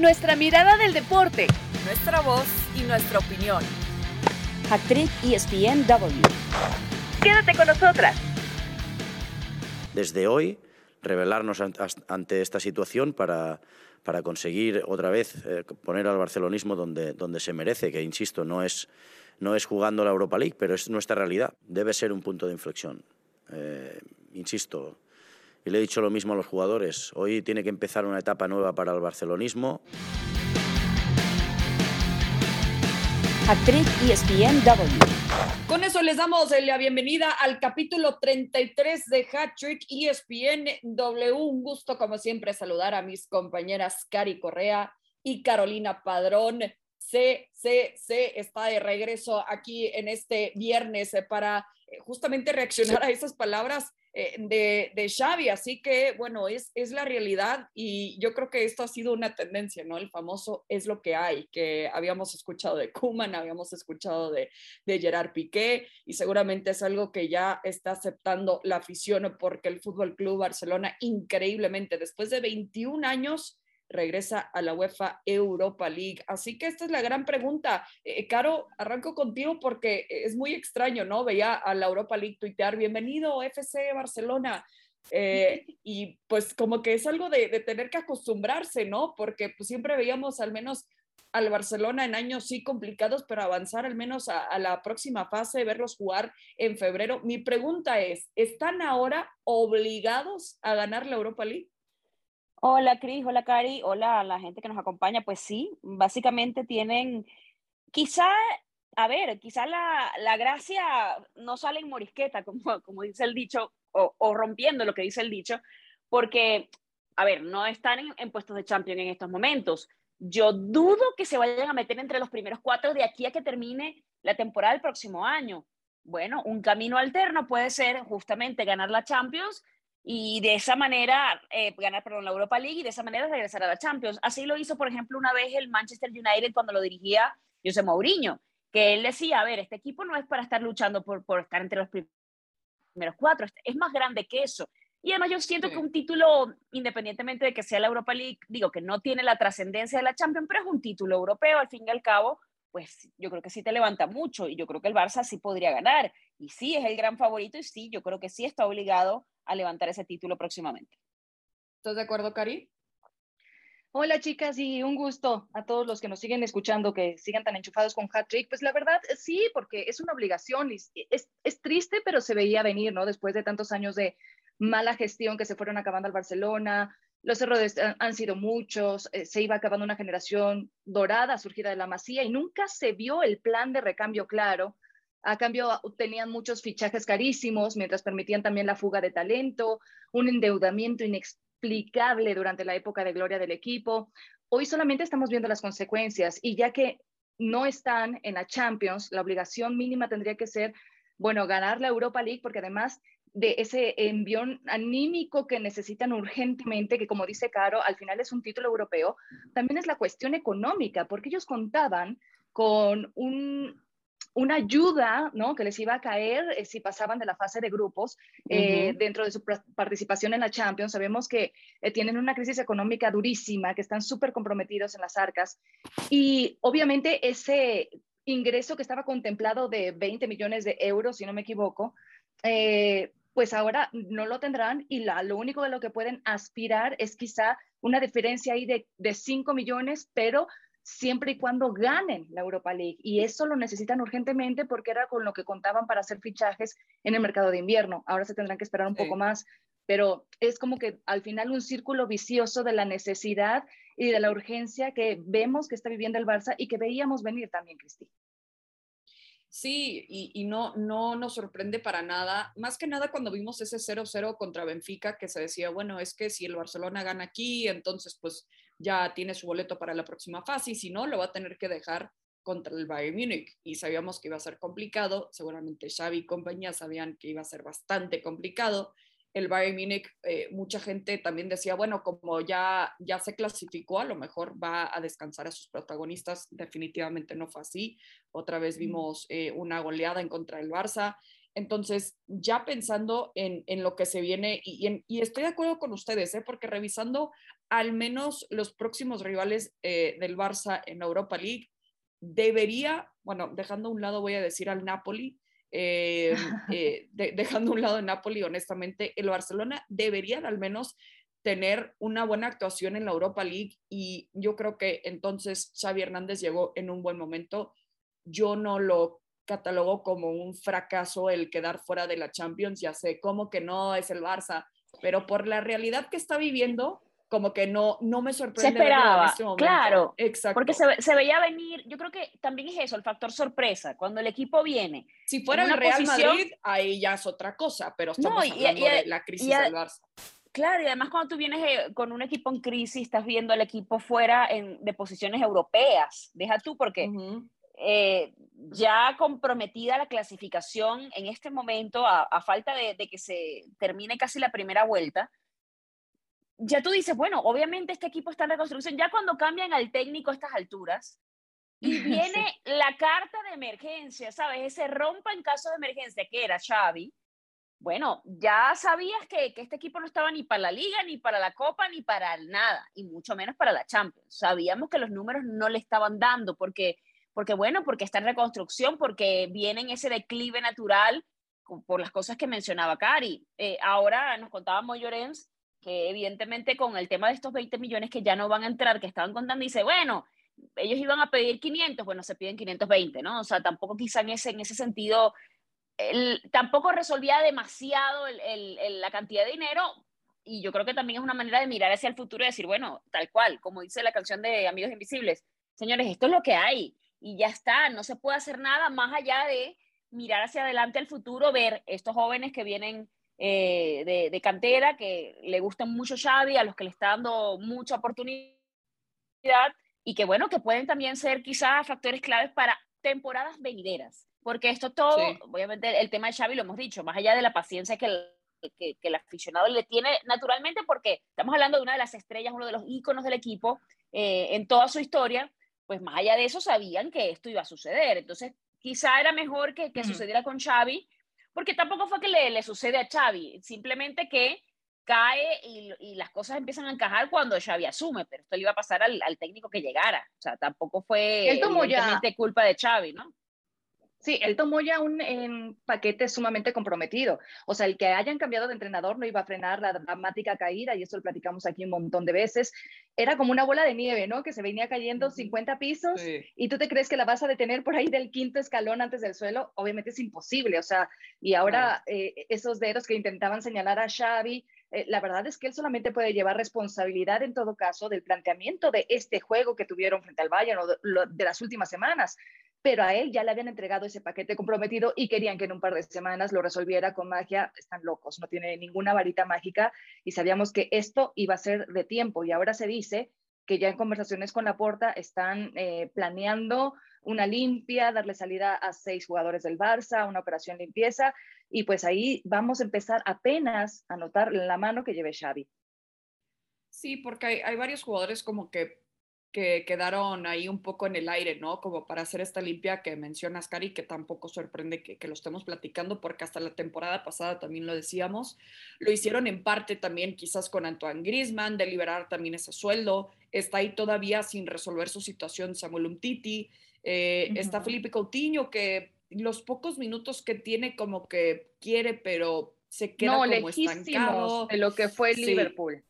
Nuestra mirada del deporte, nuestra voz y nuestra opinión. Actriz ESPNW. Quédate con nosotras. Desde hoy, revelarnos ante esta situación para, para conseguir otra vez eh, poner al barcelonismo donde, donde se merece, que insisto, no es, no es jugando la Europa League, pero es nuestra realidad. Debe ser un punto de inflexión. Eh, insisto, y le he dicho lo mismo a los jugadores, hoy tiene que empezar una etapa nueva para el barcelonismo. Actriz ESPNW. Con eso les damos la bienvenida al capítulo 33 de Hat Trick ESPNW. Un gusto, como siempre, saludar a mis compañeras Cari Correa y Carolina Padrón. C, C, C está de regreso aquí en este viernes para eh, justamente reaccionar a esas palabras eh, de, de, Xavi. Así que, bueno, es, es la realidad y yo creo que esto ha sido una tendencia, ¿no? El famoso es lo que hay, que habíamos escuchado de Kuman, habíamos escuchado de, de Gerard Piqué y seguramente es algo que ya está aceptando la afición porque el Fútbol Club Barcelona, increíblemente, después de 21 años, regresa a la UEFA Europa League. Así que esta es la gran pregunta. Eh, Caro, arranco contigo porque es muy extraño, ¿no? Veía a la Europa League tuitear, bienvenido FC Barcelona. Eh, y pues como que es algo de, tener que acostumbrarse, ¿no? Porque pues siempre veíamos al menos al Barcelona en años sí complicados, pero avanzar al menos a, a, la próxima fase, verlos jugar en febrero. Mi pregunta es, ¿están ahora obligados a ganar la Europa League? Hola Cris, hola Cari, hola a la gente que nos acompaña. Pues sí, básicamente tienen, quizá, a ver, quizá la, la gracia no sale en morisqueta, como, como dice el dicho, o, rompiendo lo que dice el dicho, porque, a ver, no están en, en puestos de champion en estos momentos. Yo dudo que se vayan a meter entre los primeros cuatro de aquí a que termine la temporada del próximo año. Bueno, un camino alterno puede ser justamente ganar la Champions y de esa manera eh, ganar perdón, la Europa League y de esa manera regresar a la Champions. Así lo hizo, por ejemplo, una vez el Manchester United cuando lo dirigía José Mourinho, que él decía, a ver, este equipo no es para estar luchando por, por estar entre los primeros cuatro, es más grande que eso. Y además yo siento que un título, independientemente de que sea la Europa League, digo que no tiene la trascendencia de la Champions, pero es un título europeo, al fin y al cabo, pues yo creo que sí te levanta mucho y yo creo que el Barça sí podría ganar. Y sí es el gran favorito y sí, yo creo que sí está obligado a levantar ese título próximamente. ¿Estás de acuerdo, Cari? Hola chicas y un gusto a todos los que nos siguen escuchando, que sigan tan enchufados con Hat Trick. Pues la verdad sí, porque es una obligación y es, es, triste, pero se veía venir, ¿no? Después de tantos años de mala gestión que se fueron acabando al Barcelona, los errores han sido muchos, eh, se iba acabando una generación dorada surgida de la masía y nunca se vio el plan de recambio claro a cambio, tenían muchos fichajes carísimos, mientras permitían también la fuga de talento, un endeudamiento inexplicable durante la época de gloria del equipo. Hoy solamente estamos viendo las consecuencias y ya que no están en la Champions, la obligación mínima tendría que ser, bueno, ganar la Europa League, porque además de ese envión anímico que necesitan urgentemente, que como dice Caro, al final es un título europeo, también es la cuestión económica, porque ellos contaban con un, una ayuda ¿no? que les iba a caer eh, si pasaban de la fase de grupos eh, dentro de su participación en la Champions. Sabemos que eh, tienen una crisis económica durísima, que están súper comprometidos en las arcas y obviamente ese ingreso que estaba contemplado de 20 millones de euros, si no me equivoco, pues ahora no lo tendrán y la, lo único de lo que pueden aspirar es quizá una diferencia ahí de, de 5 millones, pero siempre y cuando ganen la Europa League. Y eso lo necesitan urgentemente porque era con lo que contaban para hacer fichajes en el mercado de invierno. Ahora se tendrán que esperar un poco más, pero es como que al final un círculo vicioso de la necesidad y de la urgencia que vemos que está viviendo el Barça y que veíamos venir también, Cristi. Sí, y, y, no, no nos sorprende para nada, más que nada cuando vimos ese 0-0 contra Benfica, que se decía, bueno, es que si el Barcelona gana aquí, entonces pues ya tiene su boleto para la próxima fase y si no, lo va a tener que dejar contra el Bayern Múnich y sabíamos que iba a ser complicado, seguramente Xavi y compañía sabían que iba a ser bastante complicado. El Bayern Múnich, eh, mucha gente también decía, bueno, como ya, ya se clasificó, a lo mejor va a descansar a sus protagonistas. Definitivamente no fue así. Otra vez vimos eh, una goleada en contra del Barça. Entonces, ya pensando en, lo que se viene, y, estoy de acuerdo con ustedes, ¿eh? porque revisando al menos los próximos rivales eh, del Barça en Europa League debería, bueno, dejando a un lado voy a decir al Napoli, eh, eh, dejando a un lado el Napoli, honestamente, el Barcelona debería al menos tener una buena actuación en la Europa League y yo creo que entonces Xavi Hernández llegó en un buen momento. Yo no lo catalogo como un fracaso el quedar fuera de la Champions, ya sé, como que no es el Barça, pero por la realidad que está viviendo, como que no, no me sorprende. Se esperaba, este claro, Exacto. porque se, se, veía venir, yo creo que también es eso, el factor sorpresa, cuando el equipo viene. Si fuera el Real Madrid, ahí ya es otra cosa, pero estamos hablando de la crisis del Barça. Claro, y además cuando tú vienes eh, con un equipo en crisis, estás viendo al equipo fuera en, de posiciones europeas, deja tú, porque eh, ya comprometida la clasificación en este momento, a, falta de, de, que se termine casi la primera vuelta, ya tú dices, bueno, obviamente este equipo está en reconstrucción, ya cuando cambian al técnico a estas alturas, y viene la carta de emergencia, ¿sabes? Ese rompa en caso de emergencia que era Xavi, bueno, ya sabías que, que, este equipo no estaba ni para la liga, ni para la copa, ni para nada, y mucho menos para la Champions. Sabíamos que los números no le estaban dando, porque, porque bueno, porque está en reconstrucción, porque viene en ese declive natural por las cosas que mencionaba Cari. Eh, ahora nos contaba Moyorens que evidentemente con el tema de estos 20 millones que ya no van a entrar, que estaban contando, dice, bueno, ellos iban a pedir 500, bueno, se piden 520, ¿no? O sea, tampoco quizá en ese, en ese sentido, el, tampoco resolvía demasiado el, el, la cantidad de dinero, y yo creo que también es una manera de mirar hacia el futuro y decir, bueno, tal cual, como dice la canción de Amigos Invisibles, señores, esto es lo que hay, y ya está, no se puede hacer nada más allá de mirar hacia adelante al futuro, ver estos jóvenes que vienen eh, de, de, cantera, que le gustan mucho Xavi, a los que le está dando mucha oportunidad y que bueno, que pueden también ser quizás factores claves para temporadas venideras, porque esto todo, obviamente el tema de Xavi lo hemos dicho, más allá de la paciencia que el, que, el aficionado le tiene naturalmente, porque estamos hablando de una de las estrellas, uno de los íconos del equipo eh, en toda su historia, pues más allá de eso sabían que esto iba a suceder, entonces quizá era mejor que, que sucediera con Xavi, porque tampoco fue que le, le sucede a Xavi, simplemente que cae y, y, las cosas empiezan a encajar cuando Xavi asume, pero esto le iba a pasar al, al técnico que llegara, o sea, tampoco fue culpa de Xavi, ¿no? Sí, él tomó ya un paquete sumamente comprometido. O sea, el que hayan cambiado de entrenador no iba a frenar la dramática caída, y eso lo platicamos aquí un montón de veces. Era como una bola de nieve, ¿no? Que se venía cayendo 50 pisos y tú te crees que la vas a detener por ahí del quinto escalón antes del suelo. Obviamente es imposible. O sea, y ahora eh, esos dedos que intentaban señalar a Xavi, eh, la verdad es que él solamente puede llevar responsabilidad en todo caso del planteamiento de este juego que tuvieron frente al Bayern o de las últimas semanas pero a él ya le habían entregado ese paquete comprometido y querían que en un par de semanas lo resolviera con magia. Están locos, no tiene ninguna varita mágica y sabíamos que esto iba a ser de tiempo y ahora se dice que ya en conversaciones con la Porta están eh, planeando una limpia, darle salida a seis jugadores del Barça, una operación limpieza y pues ahí vamos a empezar apenas a notar la mano que lleve Xavi. Sí, porque hay varios jugadores como que que quedaron ahí un poco en el aire, ¿no? Como para hacer esta limpia que mencionas, Cari, que tampoco sorprende que, que, lo estemos platicando, porque hasta la temporada pasada también lo decíamos. Lo hicieron en parte también quizás con Antoine Grisman, de liberar también ese sueldo. Está ahí todavía sin resolver su situación Samuel Umtiti. Eh, Está Felipe Coutinho, que los pocos minutos que tiene como que quiere, pero se queda como estancado. de lo que fue Liverpool.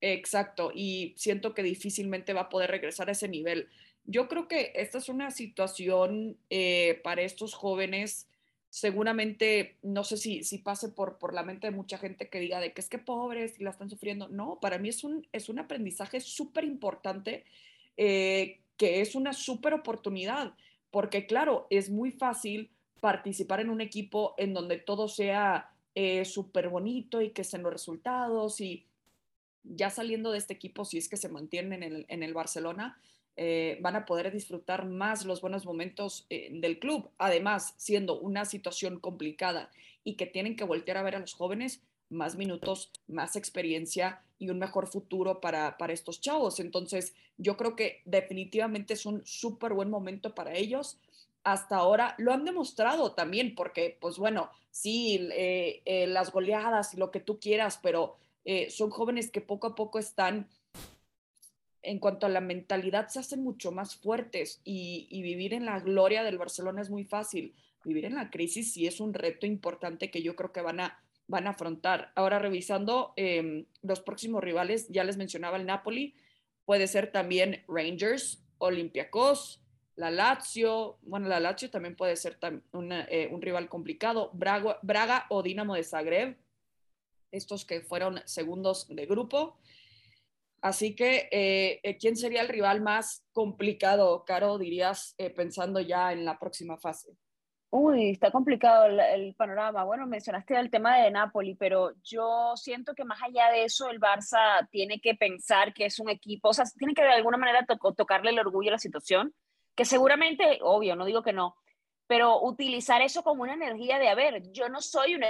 Exacto, y siento que difícilmente va a poder regresar a ese nivel. Yo creo que esta es una situación eh, para estos jóvenes, seguramente, no sé si, si pase por, por la mente de mucha gente que diga de que es que pobres y la están sufriendo. No, para mí es un, es un aprendizaje súper importante, eh, que es una súper oportunidad, porque claro, es muy fácil participar en un equipo en donde todo sea eh, súper bonito y que sean los resultados y ya saliendo de este equipo, si es que se mantienen en el, Barcelona, eh, van a poder disfrutar más los buenos momentos eh, del club. Además, siendo una situación complicada y que tienen que voltear a ver a los jóvenes, más minutos, más experiencia y un mejor futuro para, para estos chavos. Entonces, yo creo que definitivamente es un súper buen momento para ellos. Hasta ahora lo han demostrado también, porque, pues bueno, sí, eh, las goleadas lo que tú quieras, pero eh, son jóvenes que poco a poco están en cuanto a la mentalidad, se hacen mucho más fuertes y, vivir en la gloria del Barcelona es muy fácil. Vivir en la crisis sí es un reto importante que yo creo que van a, van afrontar. Ahora, revisando eh, los próximos rivales, ya les mencionaba el Napoli, puede ser también Rangers, Olympiacos, la Lazio, bueno, la Lazio también puede ser una, eh, un rival complicado, Braga o Dinamo de Zagreb, estos que fueron segundos de grupo. Así que, eh, eh, ¿quién sería el rival más complicado, Caro, dirías, eh, pensando ya en la próxima fase? Uy, está complicado el, el, panorama. Bueno, mencionaste el tema de Napoli, pero yo siento que más allá de eso, el Barça tiene que pensar que es un equipo, o sea, tiene que de alguna manera to tocarle el orgullo a la situación, que seguramente, obvio, no digo que no, pero utilizar eso como una energía de, a ver, yo no soy un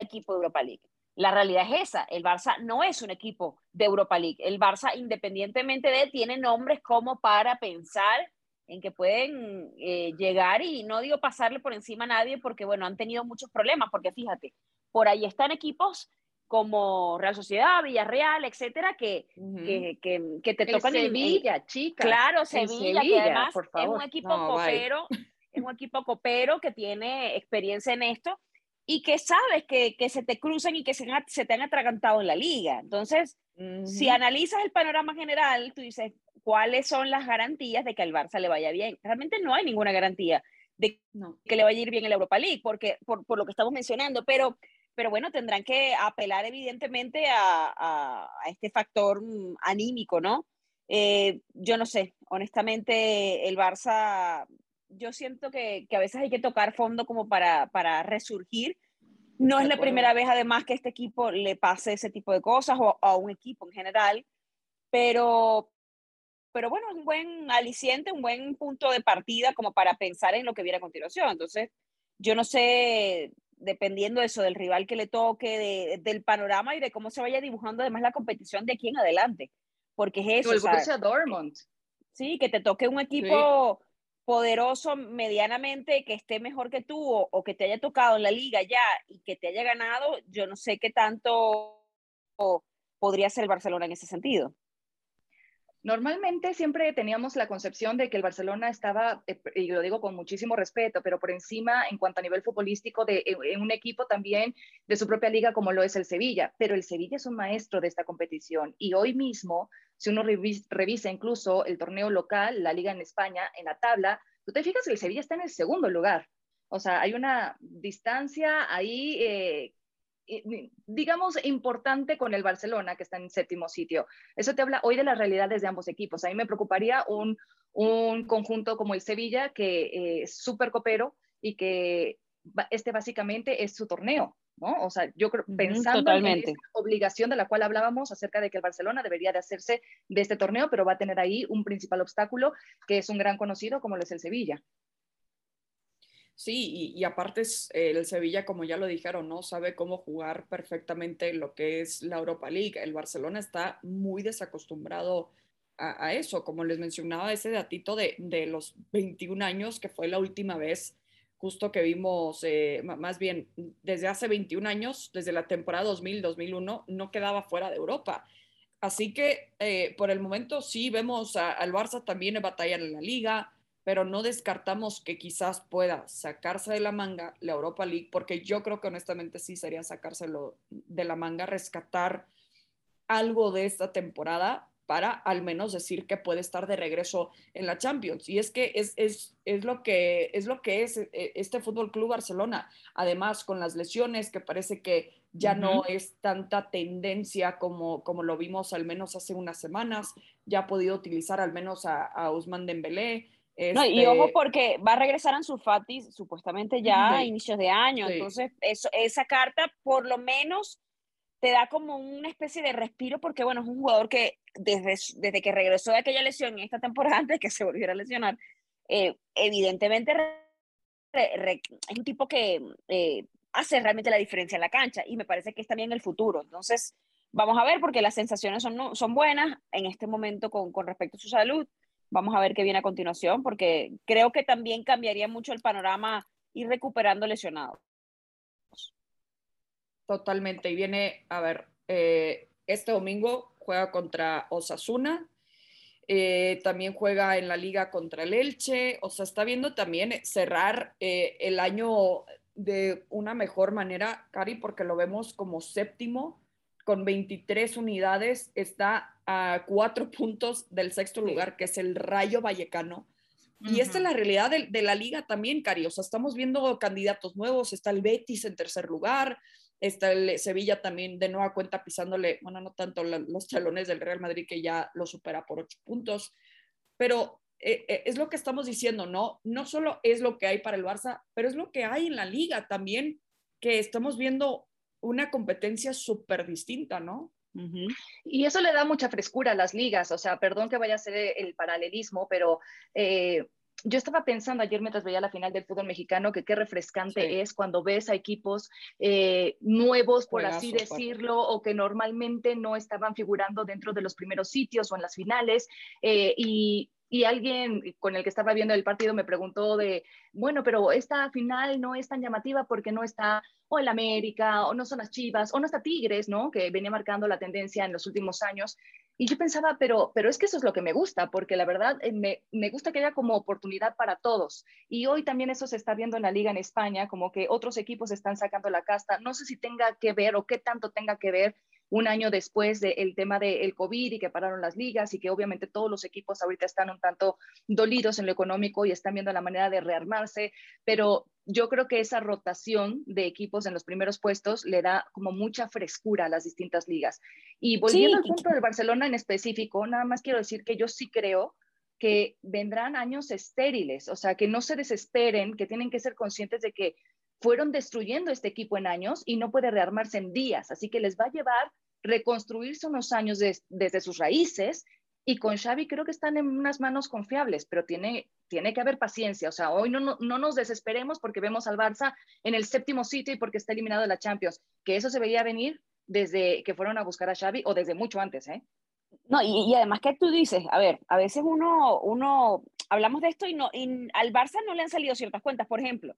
equipo de Europa League. La realidad es esa, el Barça no es un equipo de Europa League. El Barça, independientemente de, tiene nombres como para pensar en que pueden eh, llegar y no digo pasarle por encima a nadie porque, bueno, han tenido muchos problemas, porque fíjate, por ahí están equipos como Real Sociedad, Villarreal, etcétera, que, uh -huh. que, que, que, te el tocan Sevilla, en, chica. Claro, Sevilla, Sevilla, que además es un equipo no, copero, es un equipo copero que tiene experiencia en esto y que sabes que, que se te cruzan y que se, se, te han atragantado en la liga. Entonces, uh -huh. si analizas el panorama general, tú dices, ¿cuáles son las garantías de que al Barça le vaya bien? Realmente no hay ninguna garantía de no. que le vaya a ir bien en la Europa League, porque, por, por lo que estamos mencionando, pero, pero bueno, tendrán que apelar evidentemente a, a, a este factor mm, anímico, ¿no? Eh, yo no sé, honestamente, el Barça yo siento que, que, a veces hay que tocar fondo como para, para resurgir. No es la primera vez, además, que este equipo le pase ese tipo de cosas o a un equipo en general, pero, pero bueno, es un buen aliciente, un buen punto de partida como para pensar en lo que viene a continuación. Entonces, yo no sé, dependiendo de eso, del rival que le toque, de, del panorama y de cómo se vaya dibujando además la competición de aquí en adelante. Porque es eso. El Borussia Dortmund. Sí, que te toque un equipo... Sí poderoso medianamente que esté mejor que tú o, que te haya tocado en la liga ya y que te haya ganado, yo no sé qué tanto podría ser el Barcelona en ese sentido. Normalmente siempre teníamos la concepción de que el Barcelona estaba, eh, y lo digo con muchísimo respeto, pero por encima en cuanto a nivel futbolístico de un equipo también de su propia liga como lo es el Sevilla. Pero el Sevilla es un maestro de esta competición y hoy mismo, si uno revisa incluso el torneo local, la liga en España, en la tabla, tú te fijas que el Sevilla está en el segundo lugar. O sea, hay una distancia ahí eh, digamos, importante con el Barcelona, que está en séptimo sitio. Eso te habla hoy de las realidades de ambos equipos. A mí me preocuparía un, un conjunto como el Sevilla, que eh, es súper copero y que este básicamente es su torneo. ¿no? O sea, yo creo, pensando Totalmente. en esa obligación de la cual hablábamos acerca de que el Barcelona debería de hacerse de este torneo, pero va a tener ahí un principal obstáculo que es un gran conocido como lo es el Sevilla. Sí, y, y, aparte el Sevilla, como ya lo dijeron, ¿no? Sabe cómo jugar perfectamente lo que es la Europa League. El Barcelona está muy desacostumbrado a, eso. Como les mencionaba, ese datito de, de, los 21 años, que fue la última vez justo que vimos, eh, más bien desde hace 21 años, desde la temporada 2000-2001, no quedaba fuera de Europa. Así que eh, por el momento sí vemos al Barça también batallar en la liga, pero no descartamos que quizás pueda sacarse de la manga la Europa League, porque yo creo que honestamente sí sería sacárselo de la manga, rescatar algo de esta temporada para al menos decir que puede estar de regreso en la Champions. Y es que es, es, es, lo, que, es lo que es eh, este Fútbol Club Barcelona. Además, con las lesiones, que parece que ya uh -huh. no es tanta tendencia como, como lo vimos al menos hace unas semanas, ya ha podido utilizar al menos a, a Usman Dembélé, este... No, y ojo porque va a regresar a su Fati supuestamente ya sí. a inicios de año, sí. entonces eso, esa carta por lo menos te da como una especie de respiro porque bueno, es un jugador que desde, desde que regresó de aquella lesión en esta temporada antes de que se volviera a lesionar, eh, evidentemente re, re, es un tipo que eh, hace realmente la diferencia en la cancha y me parece que es también el futuro, entonces vamos a ver porque las sensaciones son, son buenas en este momento con, con respecto a su salud, Vamos a ver qué viene a continuación, porque creo que también cambiaría mucho el panorama ir recuperando lesionados. Totalmente. Y viene, a ver, eh, este domingo juega contra Osasuna eh, también juega en la liga contra el Elche, o sea, está viendo también cerrar eh, el año de una mejor manera, Cari, porque lo vemos como séptimo, con 23 unidades, está a cuatro puntos del sexto lugar, que es el Rayo Vallecano. Y esta es la realidad de, de, la liga también, Cari. O sea, estamos viendo candidatos nuevos. Está el Betis en tercer lugar, Está el Sevilla también de nueva cuenta pisándole, bueno, no tanto los talones del Real Madrid que ya lo supera por ocho puntos, pero eh, eh, es lo que estamos diciendo, ¿no? No solo es lo que hay para el Barça, pero es lo que hay en la liga también, que estamos viendo una competencia súper distinta, ¿no? Y eso le da mucha frescura a las ligas, o sea, perdón que vaya a ser el paralelismo, pero eh, yo estaba pensando ayer mientras veía la final del fútbol mexicano que qué refrescante es cuando ves a equipos eh, nuevos, por así decirlo, o que normalmente no estaban figurando dentro de los primeros sitios o en las finales. Eh, y, y alguien con el que estaba viendo el partido me preguntó de, bueno, pero esta final no es tan llamativa porque no está o el América, o no son las Chivas, o no está Tigres, ¿no? Que venía marcando la tendencia en los últimos años. Y yo pensaba, pero, pero es que eso es lo que me gusta, porque la verdad eh, me, me, gusta que haya como oportunidad para todos. Y hoy también eso se está viendo en la liga en España, como que otros equipos están sacando la casta. No sé si tenga que ver o qué tanto tenga que ver un año después del tema del COVID y que pararon las ligas y que obviamente todos los equipos ahorita están un tanto dolidos en lo económico y están viendo la manera de rearmarse, pero yo creo que esa rotación de equipos en los primeros puestos le da como mucha frescura a las distintas ligas. Y volviendo al punto del Barcelona en específico, nada más quiero decir que yo sí creo que vendrán años estériles, o sea, que no se desesperen, que tienen que ser conscientes de que fueron destruyendo este equipo en años y no puede rearmarse en días, así que les va a llevar reconstruirse unos años desde sus raíces y con Xavi creo que están en unas manos confiables, pero tiene, tiene que haber paciencia. O sea, hoy no, no, no, nos desesperemos porque vemos al Barça en el séptimo sitio y porque está eliminado de la Champions, que eso se veía venir desde que fueron a buscar a Xavi o desde mucho antes, ¿eh? No, y, además que tú dices, a ver, a veces uno, uno, hablamos de esto y, no, y al Barça no le han salido ciertas cuentas. Por ejemplo,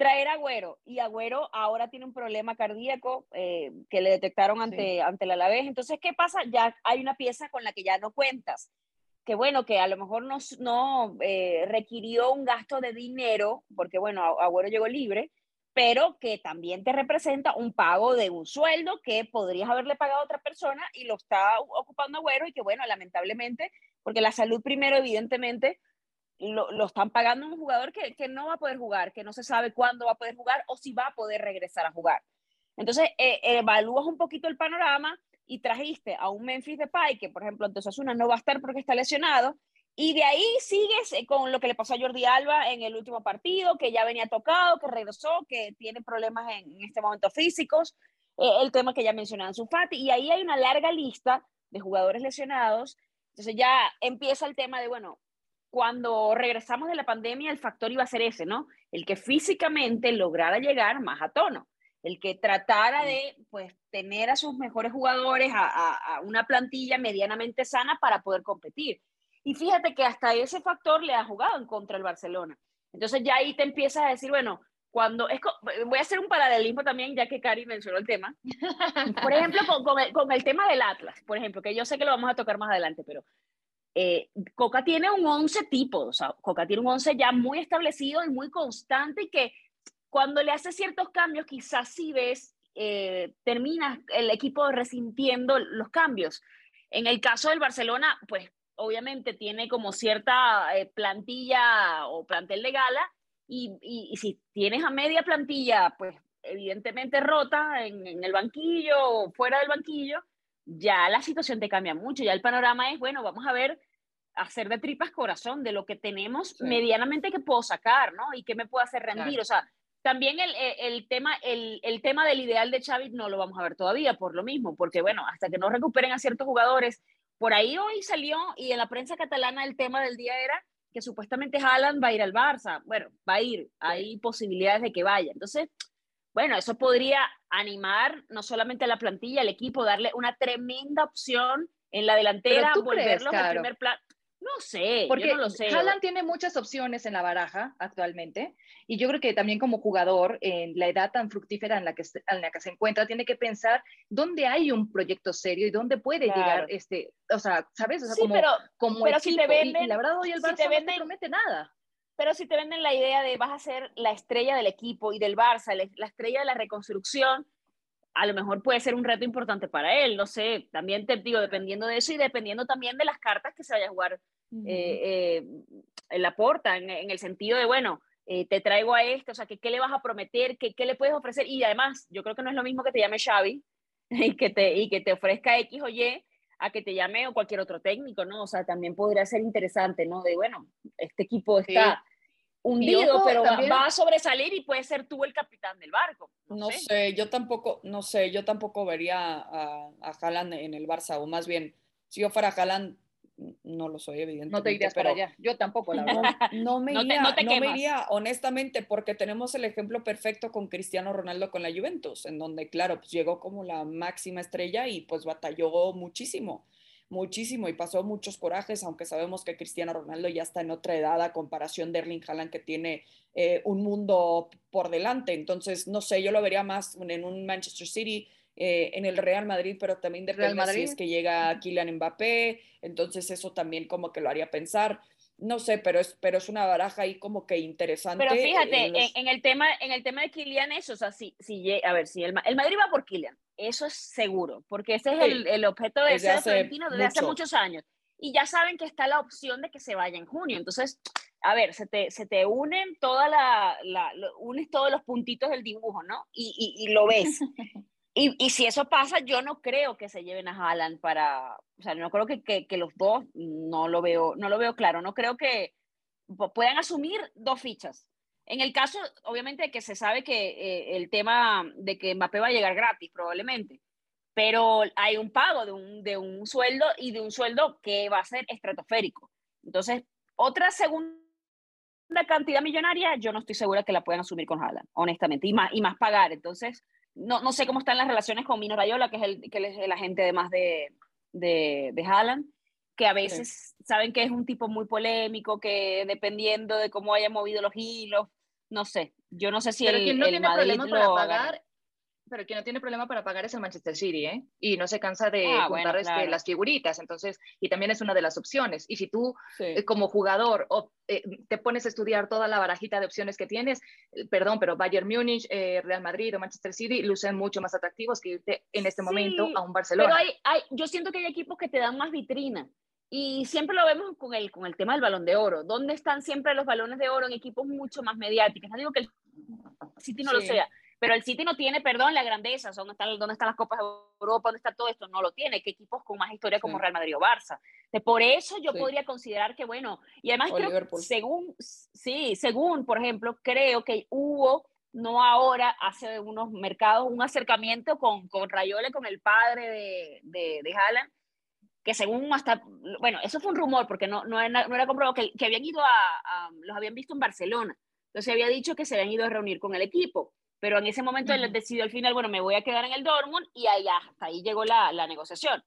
traer a Agüero y Agüero ahora tiene un problema cardíaco eh, que le detectaron ante, sí. ante el Alavés. Entonces, ¿qué pasa? Ya hay una pieza con la que ya no cuentas. Que bueno, que a lo mejor no, no eh, requirió un gasto de dinero, porque bueno, Agüero llegó libre, pero que también te representa un pago de un sueldo que podrías haberle pagado a otra persona y lo está ocupando Agüero y que bueno, lamentablemente, porque la salud primero, evidentemente, lo, están pagando un jugador que, que, no va a poder jugar, que no se sabe cuándo va a poder jugar o si va a poder regresar a jugar. Entonces, eh, evalúas un poquito el panorama y trajiste a un Memphis Depay, que por ejemplo, entonces una no va a estar porque está lesionado, y de ahí sigues eh, con lo que le pasó a Jordi Alba en el último partido, que ya venía tocado, que regresó, que tiene problemas en, este momento físicos, eh, el tema que ya mencionaba su Fati, y ahí hay una larga lista de jugadores lesionados. Entonces ya empieza el tema de, bueno, cuando regresamos de la pandemia, el factor iba a ser ese, ¿no? El que físicamente lograra llegar más a tono, el que tratara de, pues, tener a sus mejores jugadores, a, a, a una plantilla medianamente sana para poder competir. Y fíjate que hasta ese factor le ha jugado en contra el Barcelona. Entonces ya ahí te empiezas a decir, bueno, cuando es, voy a hacer un paralelismo también, ya que Cari mencionó el tema. Por ejemplo, con, con, el, con, el, tema del Atlas, por ejemplo, que yo sé que lo vamos a tocar más adelante, pero eh, Coca tiene un 11 tipo, o sea, Coca tiene un 11 ya muy establecido y muy constante y que cuando le hace ciertos cambios, quizás si ves, eh, termina el equipo resintiendo los cambios. En el caso del Barcelona, pues obviamente tiene como cierta eh, plantilla o plantel de gala y, si tienes a media plantilla, pues evidentemente rota en el banquillo o fuera del banquillo, ya la situación te cambia mucho, ya el panorama es, bueno, vamos a ver, hacer de tripas corazón de lo que tenemos sí. medianamente que puedo sacar, ¿no? Y qué me puede hacer rendir, claro. o sea, también el, el, tema, el, el, tema del ideal de Xavi no lo vamos a ver todavía por lo mismo, porque bueno, hasta que no recuperen a ciertos jugadores, por ahí hoy salió y en la prensa catalana el tema del día era que supuestamente Haaland va a ir al Barça, bueno, va a ir, hay posibilidades de que vaya, entonces bueno, eso podría animar no solamente a la plantilla, al equipo, darle una tremenda opción en la delantera, volverlo al primer plan. No, sé, porque yo no lo sé. Haaland tiene muchas opciones en la baraja actualmente y yo creo que también como jugador en la edad tan fructífera en la que, en la que se encuentra tiene que pensar dónde hay un proyecto serio y dónde puede Claro. llegar este, o sea, ¿sabes? O sea, Sí, como, pero, como pero si te. Y- venden- y, la verdad hoy el si te Barça no venden- te promete nada. Pero si te venden la idea de vas a ser la estrella del equipo y del Barça, la, la estrella de la reconstrucción, a lo mejor puede ser un reto importante para él, no sé, también te digo, dependiendo de eso y dependiendo también de las cartas que se vaya a jugar eh, eh, en la porta, en, en el sentido de, bueno, eh, te traigo a este, o sea, que, ¿qué le vas a prometer? ¿Qué, ¿Qué le puedes ofrecer? Y además, yo creo que no es lo mismo que te llame Xavi y que te, y que te ofrezca X o Y a que te llame o cualquier otro técnico, ¿no? O sea, también podría ser interesante, ¿no? De, bueno, este equipo está hundido, ojo, pero va- también- va, a sobresalir y puede ser tú el capitán del barco. No, No sé. sé, yo tampoco, no sé, yo tampoco vería a, a Haaland en el Barça, o más bien, si yo fuera Haaland, no lo soy, evidentemente. No te irías pero para allá. Yo tampoco, la verdad. No me No te- iría, no te no me quemas. iría, honestamente, porque tenemos el ejemplo perfecto con Cristiano Ronaldo con la Juventus, en donde, claro, pues llegó como la máxima estrella y pues batalló muchísimo, muchísimo y pasó muchos corajes, aunque sabemos que Cristiano Ronaldo ya está en otra edad a comparación de Erling Haaland que tiene eh, un mundo por delante. Entonces, no sé, yo lo vería más en un Manchester City, eh, en el Real Madrid, pero también Real depende si Madrid. es que llega Kylian Mbappé, entonces eso también como que lo haría pensar. No sé, pero es, pero es una baraja ahí como que interesante. Pero fíjate, en en, los- en el tema, en el tema de Kylian, eso, o sea, si, si a ver, si el, el Madrid va por Kylian, eso es seguro, porque ese es Sí, el, el objeto de hace Florentino desde hace mucho. muchos años. Y ya saben que está la opción de que se vaya en junio. Entonces, a ver, se te, se te unen toda la, la- unes todos los puntitos del dibujo, ¿no? Y, y, y lo ves. Y, y si eso pasa, yo no creo que se lleven a Haaland para, o sea, no creo que, que, que los dos, no lo veo, no lo veo claro, no creo que pu- puedan asumir dos fichas. En el caso, obviamente, de que se sabe que eh, el tema de que Mbappé va a llegar gratis, probablemente, pero hay un pago de un, de un sueldo y de un sueldo que va a ser estratosférico. Entonces, otra segunda cantidad millonaria, yo no estoy segura que la puedan asumir con Haaland, honestamente, y más, y más pagar. Entonces, no, no sé cómo están las relaciones con Mino Rayola, que es el, que es el agente de más de, de, de Haaland, que a veces saben que es un tipo muy polémico, que dependiendo de cómo haya movido los hilos, no sé. Yo no sé si pero el, quien no el tiene Madrid problema para lo agarra. pagar, pero quien no tiene problema para pagar es el Manchester City, ¿eh? Y no se cansa de Ah, juntar bueno, este, claro. las figuritas, entonces, y también es una de las opciones. Y si tú Sí. eh, como jugador o, eh, te pones a estudiar toda la barajita de opciones que tienes, eh, perdón, pero Bayern Múnich, eh, Real Madrid o Manchester City lucen mucho más atractivos que irte en este momento Sí, a un Barcelona. Pero hay, hay, yo siento que hay equipos que te dan más vitrina. Y siempre lo vemos con el, con el tema del balón de oro. ¿Dónde están siempre los balones de oro en equipos mucho más mediáticos? No digo que el City no lo Sí. sea, pero el City no tiene, perdón, la grandeza. ¿Dónde están, ¿Dónde están las Copas de Europa? ¿Dónde está todo esto? No lo tiene. ¿Qué equipos con más historia como Sí. Real Madrid o Barça? De por eso yo Sí. podría considerar que, bueno, y además O creo, Liverpool. según, sí, según, por ejemplo, creo que hubo no ahora, hace unos mercados, un acercamiento con, con Rayola, con el padre de, de, de Haaland, que según hasta, bueno, eso fue un rumor porque no, no, era, no era comprobado, que, que habían ido a, a- los habían visto en Barcelona, entonces había dicho que se habían ido a reunir con el equipo, pero en ese momento él decidió al final, bueno, me voy a quedar en el Dortmund y ahí, hasta ahí llegó la, la negociación,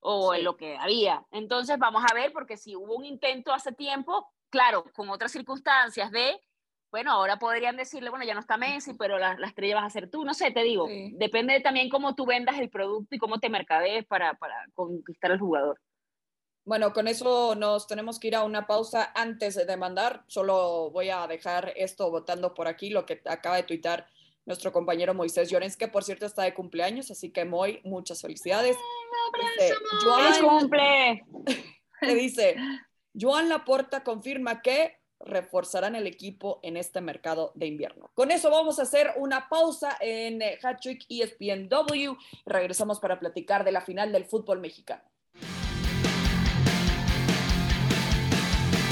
o Sí. en lo que había. Entonces vamos a ver, porque si hubo un intento hace tiempo, claro, con otras circunstancias de, bueno, ahora podrían decirle, bueno, ya no está Messi, pero la, la estrella vas a ser tú, no sé, te digo, Sí. depende también cómo tú vendas el producto y cómo te mercadees para, para conquistar al jugador. Bueno, con eso nos tenemos que ir a una pausa antes de mandar. Solo voy a dejar esto votando por aquí, lo que acaba de tuitar nuestro compañero Moisés Llorens, que por cierto está de cumpleaños, así que Moy, muchas felicidades. Dice, ¡Feliz Joan, cumple! le dice, Joan Laporta confirma que reforzarán el equipo en este mercado de invierno. Con eso vamos a hacer una pausa en eh, Hattrick ESPNW y regresamos para platicar de la final del fútbol mexicano.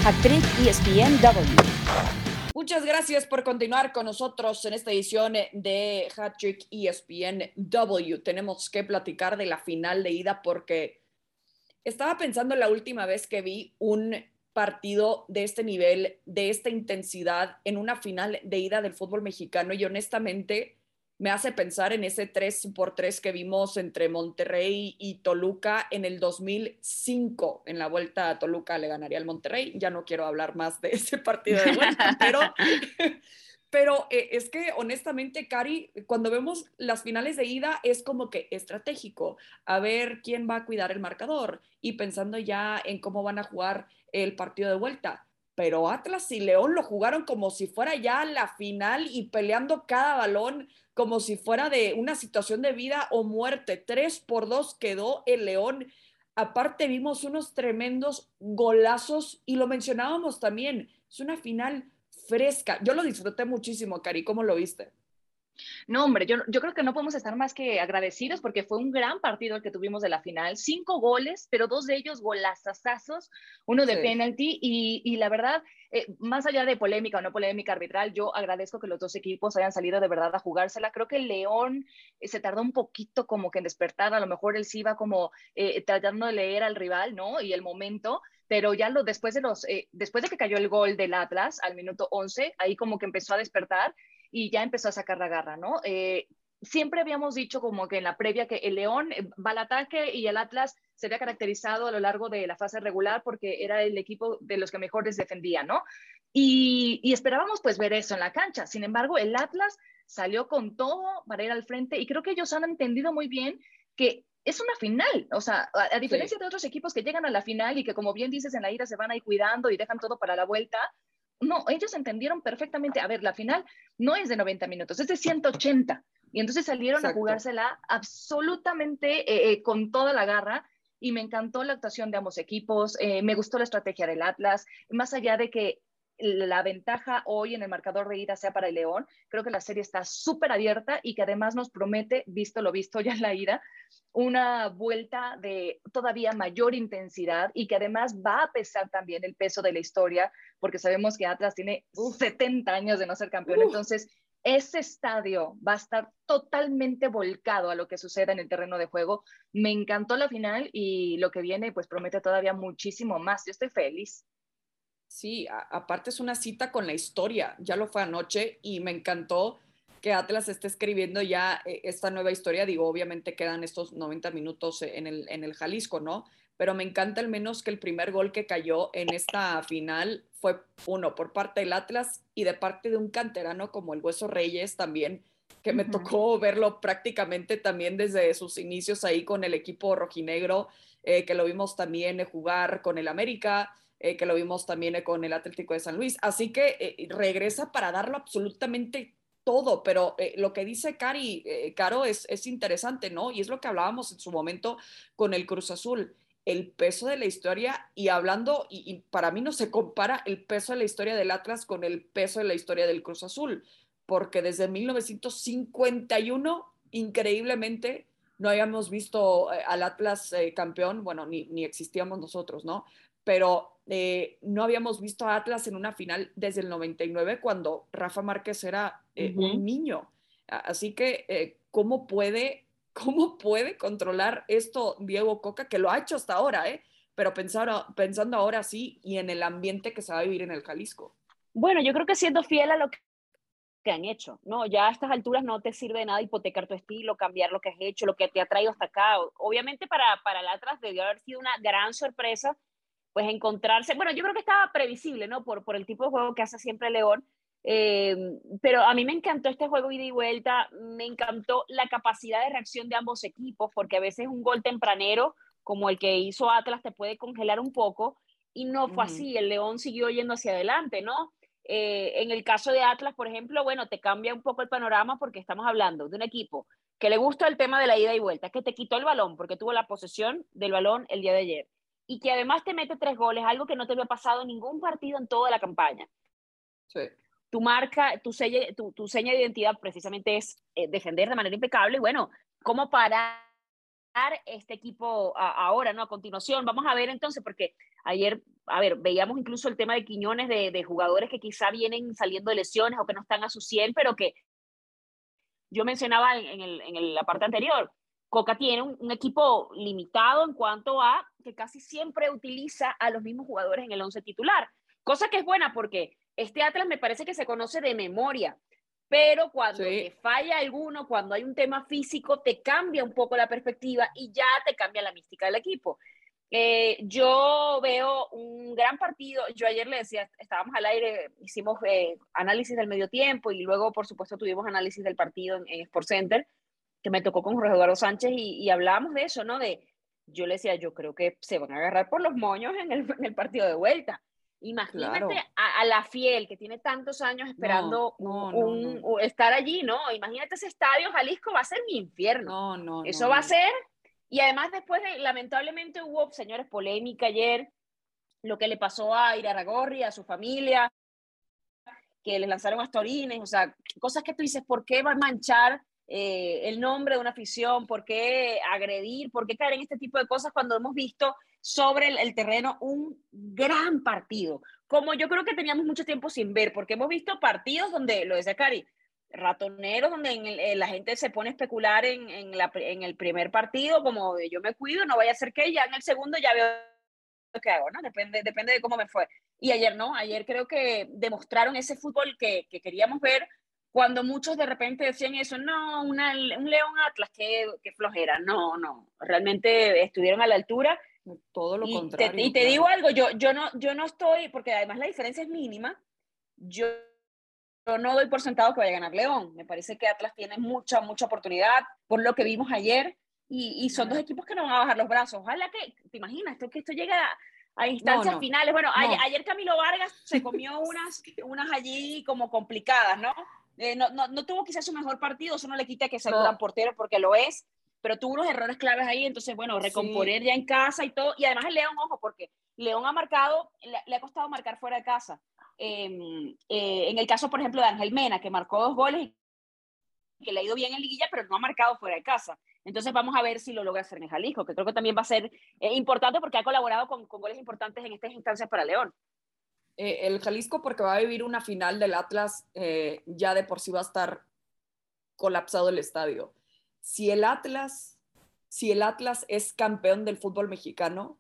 Actriz ESPNW. Muchas gracias por continuar con nosotros en esta edición de Hattrick ESPNW. Tenemos que platicar de la final de ida porque estaba pensando la última vez que vi un partido de este nivel, de esta intensidad en una final de ida del fútbol mexicano y honestamente me hace pensar en ese 3 por 3 que vimos entre Monterrey y Toluca en el 2005. En la vuelta a Toluca le ganaría al Monterrey. Ya no quiero hablar más de ese partido de vuelta, pero, pero eh, es que honestamente, Cari, cuando vemos las finales de ida es como que estratégico, a ver quién va a cuidar el marcador y pensando ya en cómo van a jugar el partido de vuelta pero Atlas y León lo jugaron como si fuera ya la final y peleando cada balón como si fuera de una situación de vida o muerte. Tres por dos quedó el León. Aparte vimos unos tremendos golazos y lo mencionábamos también. Es una final fresca. Yo lo disfruté muchísimo, Cari. ¿Cómo lo viste? No, hombre, yo, yo creo que no podemos estar más que agradecidos porque fue un gran partido el que tuvimos de la final. Cinco goles, pero dos de ellos golazazazos, uno de penalty y, y, la verdad, eh, más allá de polémica o no polémica arbitral, yo agradezco que los dos equipos hayan salido de verdad a jugársela. Creo que el León eh, se tardó un poquito como que en despertar, a lo mejor él sí iba como eh, tratando de leer al rival, ¿no? Y el momento, pero ya lo, después, de los, después de que cayó el gol del Atlas al minuto 11, ahí como que empezó a despertar y ya empezó a sacar la garra, ¿no? Eh, siempre habíamos dicho como que en la previa que el León eh, va al ataque y el Atlas se había caracterizado a lo largo de la fase regular porque era el equipo de los que mejores defendía, ¿no? Y, y, esperábamos pues ver eso en la cancha. Sin embargo, el Atlas salió con todo para ir al frente y creo que ellos han entendido muy bien que es una final, o sea, a, diferencia de otros equipos que llegan a la final y que como bien dices en la ida se van ahí cuidando y dejan todo para la vuelta, no, ellos entendieron perfectamente, a ver, la final no es de 90 minutos, es de 180. Y entonces salieron a jugársela absolutamente eh, eh, con toda la garra y me encantó la actuación de ambos equipos, eh, me gustó la estrategia del Atlas, más allá de que la ventaja hoy en el marcador de ida sea para el León. Creo que la serie está súper abierta y que además nos promete, visto lo visto ya en la ida, una vuelta de todavía mayor intensidad y que además va a pesar también el peso de la historia, porque sabemos que Atlas tiene 70 años de no ser campeón. Entonces, ese estadio va a estar totalmente volcado a lo que suceda en el terreno de juego. Me encantó la final y lo que viene pues promete todavía muchísimo más. Yo estoy feliz. Sí, aparte es una cita con la historia, ya lo fue anoche y me encantó que Atlas esté escribiendo ya eh, esta nueva historia. Digo, obviamente quedan estos 90 minutos en el, en el Jalisco, ¿no? Pero me encanta al menos que el primer gol que cayó en esta final fue uno por parte del Atlas y de parte de un canterano como el Hueso Reyes también, que me tocó verlo prácticamente también desde sus inicios ahí con el equipo rojinegro, eh, que lo vimos también jugar con el América. Eh, que lo vimos también eh, con el Atlético de San Luis. Así que eh, regresa para darlo absolutamente todo, pero lo que dice Cari, Caro es, es interesante, ¿no? Y es lo que hablábamos en su momento con el Cruz Azul el peso de la historia y hablando, y, y, para mí no se compara el peso de la historia del Atlas con el peso de la historia del Cruz Azul, porque desde 1951, increíblemente, no habíamos visto al Atlas campeón, bueno, ni, ni, existíamos nosotros, ¿no? Pero eh, no habíamos visto a Atlas en una final desde el 99 cuando Rafa Márquez era eh, un niño. Así que, eh, ¿cómo, puede, ¿cómo puede controlar esto Diego Coca, que lo ha hecho hasta ahora, eh? pero pensar, pensando ahora sí y en el ambiente que se va a vivir en el Jalisco? Bueno, yo creo que siendo fiel a lo que han hecho, ¿no? Ya a estas alturas no te sirve de nada hipotecar tu estilo, cambiar lo que has hecho, lo que te ha traído hasta acá. Obviamente para, para el Atlas debió haber sido una gran sorpresa pues encontrarse, bueno, yo creo que estaba previsible, ¿no? Por, por el tipo de juego que hace siempre León, eh, pero a mí me encantó este juego ida y vuelta, me encantó la capacidad de reacción de ambos equipos, porque a veces un gol tempranero, como el que hizo Atlas, te puede congelar un poco, y no fue así, el León siguió yendo hacia adelante, ¿no? Eh, en el caso de Atlas, por ejemplo, bueno, te cambia un poco el panorama porque estamos hablando de un equipo que le gusta el tema de la ida y vuelta, que te quitó el balón porque tuvo la posesión del balón el día de ayer y que además te mete tres goles, algo que no te había pasado en ningún partido en toda la campaña. Sí. Tu marca, tu, tu, tu seña de identidad precisamente es eh, defender de manera impecable. Y bueno, ¿cómo parar este equipo ahora, no? A continuación, vamos a ver entonces, porque ayer, a ver, veíamos incluso el tema de Quiñones, de, de jugadores que quizá vienen saliendo de lesiones o que no están a su 100, pero que yo mencionaba en, el, en la parte anterior, Coca tiene un, equipo limitado en cuanto a que casi siempre utiliza a los mismos jugadores en el once titular, cosa que es buena porque este Atlas me parece que se conoce de memoria, pero cuando Sí. te falla alguno, cuando hay un tema físico, te cambia un poco la perspectiva y ya te cambia la mística del equipo. Eh, yo veo un gran partido. Yo ayer le decía, estábamos al aire, hicimos eh, análisis del medio tiempo y luego, por supuesto, tuvimos análisis del partido en, en Sport Center, que me tocó con Jorge Eduardo Sánchez y, y hablábamos de eso, ¿no? De, yo le decía, yo creo que se van a agarrar por los moños en el, en el partido de vuelta. Imagínate Claro. a, a la fiel que tiene tantos años esperando no, no, un- no. un- estar allí, ¿no? Imagínate ese estadio Jalisco, va a ser mi infierno. No, no, Eso no, va a ser, y además después, de, lamentablemente hubo, señores, polémica ayer, lo que le pasó a Iraragorri, a su familia, que le lanzaron a Torines, o sea, cosas que tú dices, ¿por qué va a manchar eh, el nombre de una afición? ¿Por qué agredir? ¿Por qué caer en este tipo de cosas cuando hemos visto sobre el, terreno un gran partido? Como yo creo que teníamos mucho tiempo sin ver, porque hemos visto partidos donde, lo decía Cari, ratoneros donde eh, la gente se pone a especular en, el primer partido, como yo me cuido, no vaya a ser que ya en el segundo ya veo que hago, ¿no? Depende, depende de cómo me fue. Y ayer no, ayer creo que demostraron ese fútbol que queríamos ver cuando muchos de repente decían eso, no, una, un León Atlas, que, que flojera, no, no, realmente estuvieron a la altura Todo lo y contrario. Te, y te claro. digo algo, yo, yo, no, yo no estoy, porque además la diferencia es mínima, yo, yo no doy por sentado que vaya a ganar León. Me parece que Atlas tiene mucha, mucha oportunidad por lo que vimos ayer y, y son dos equipos que no van a bajar los brazos. Ojalá que, te imaginas, esto, que esto llegue a, a instancias no. finales. Bueno, No. ayer Camilo Vargas se comió unas, unas allí como complicadas, ¿no? Eh, no, no, no tuvo quizás su mejor partido, eso no le quita que sea un gran portero porque lo es, pero tuvo unos errores claves ahí, entonces, bueno, recomponer ya en casa y todo. Y además el León, ojo, porque León ha marcado, le, le ha costado marcar fuera de casa. Eh, eh, en el caso, por ejemplo, de Ángel Mena, que marcó dos goles y que le ha ido bien en liguilla, pero no ha marcado fuera de casa. Entonces vamos a ver si lo logra hacer en Jalisco, que creo que también va a ser eh, importante porque ha colaborado con, con goles importantes en estas instancias para León. Eh, el Jalisco porque va a vivir una final del Atlas, eh, ya de por sí va a estar colapsado el estadio. Si el Atlas, si el Atlas es campeón del fútbol mexicano,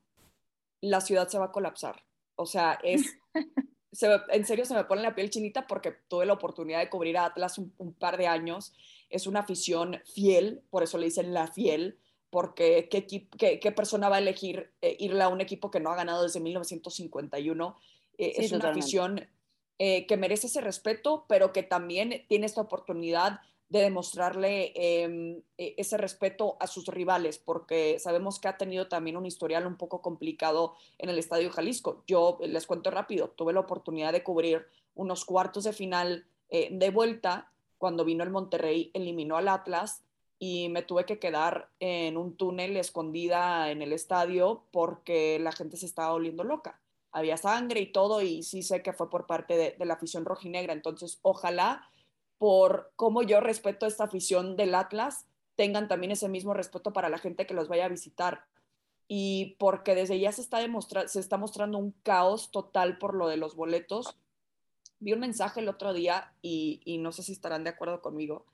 la ciudad se va a colapsar. O sea, es, se en serio se me pone la piel chinita porque tuve la oportunidad de cubrir a Atlas un, un par de años. Es una afición fiel, por eso le dicen la fiel, porque qué, qué persona va a elegir eh, irle a un equipo que no ha ganado desde 1951. Eh, Sí, es una totalmente. afición eh, que merece ese respeto, pero que también tiene esta oportunidad de demostrarle eh, eh, ese respeto a sus rivales, porque sabemos que ha tenido también un historial un poco complicado en el Estadio Jalisco. Yo les cuento rápido, tuve la oportunidad de cubrir unos cuartos de final eh, de vuelta cuando vino el Monterrey, eliminó al Atlas y me tuve que quedar en un túnel escondida en el estadio porque la gente se estaba volviendo loca. Había sangre y todo y sí sé que fue por parte de, la afición rojinegra. Entonces, ojalá por cómo yo respeto esta afición del Atlas, tengan también ese mismo respeto para la gente que los vaya a visitar. Y porque desde ya se está, demostra se está mostrando un caos total por lo de los boletos. Vi un mensaje el otro día y, no sé si estarán de acuerdo conmigo,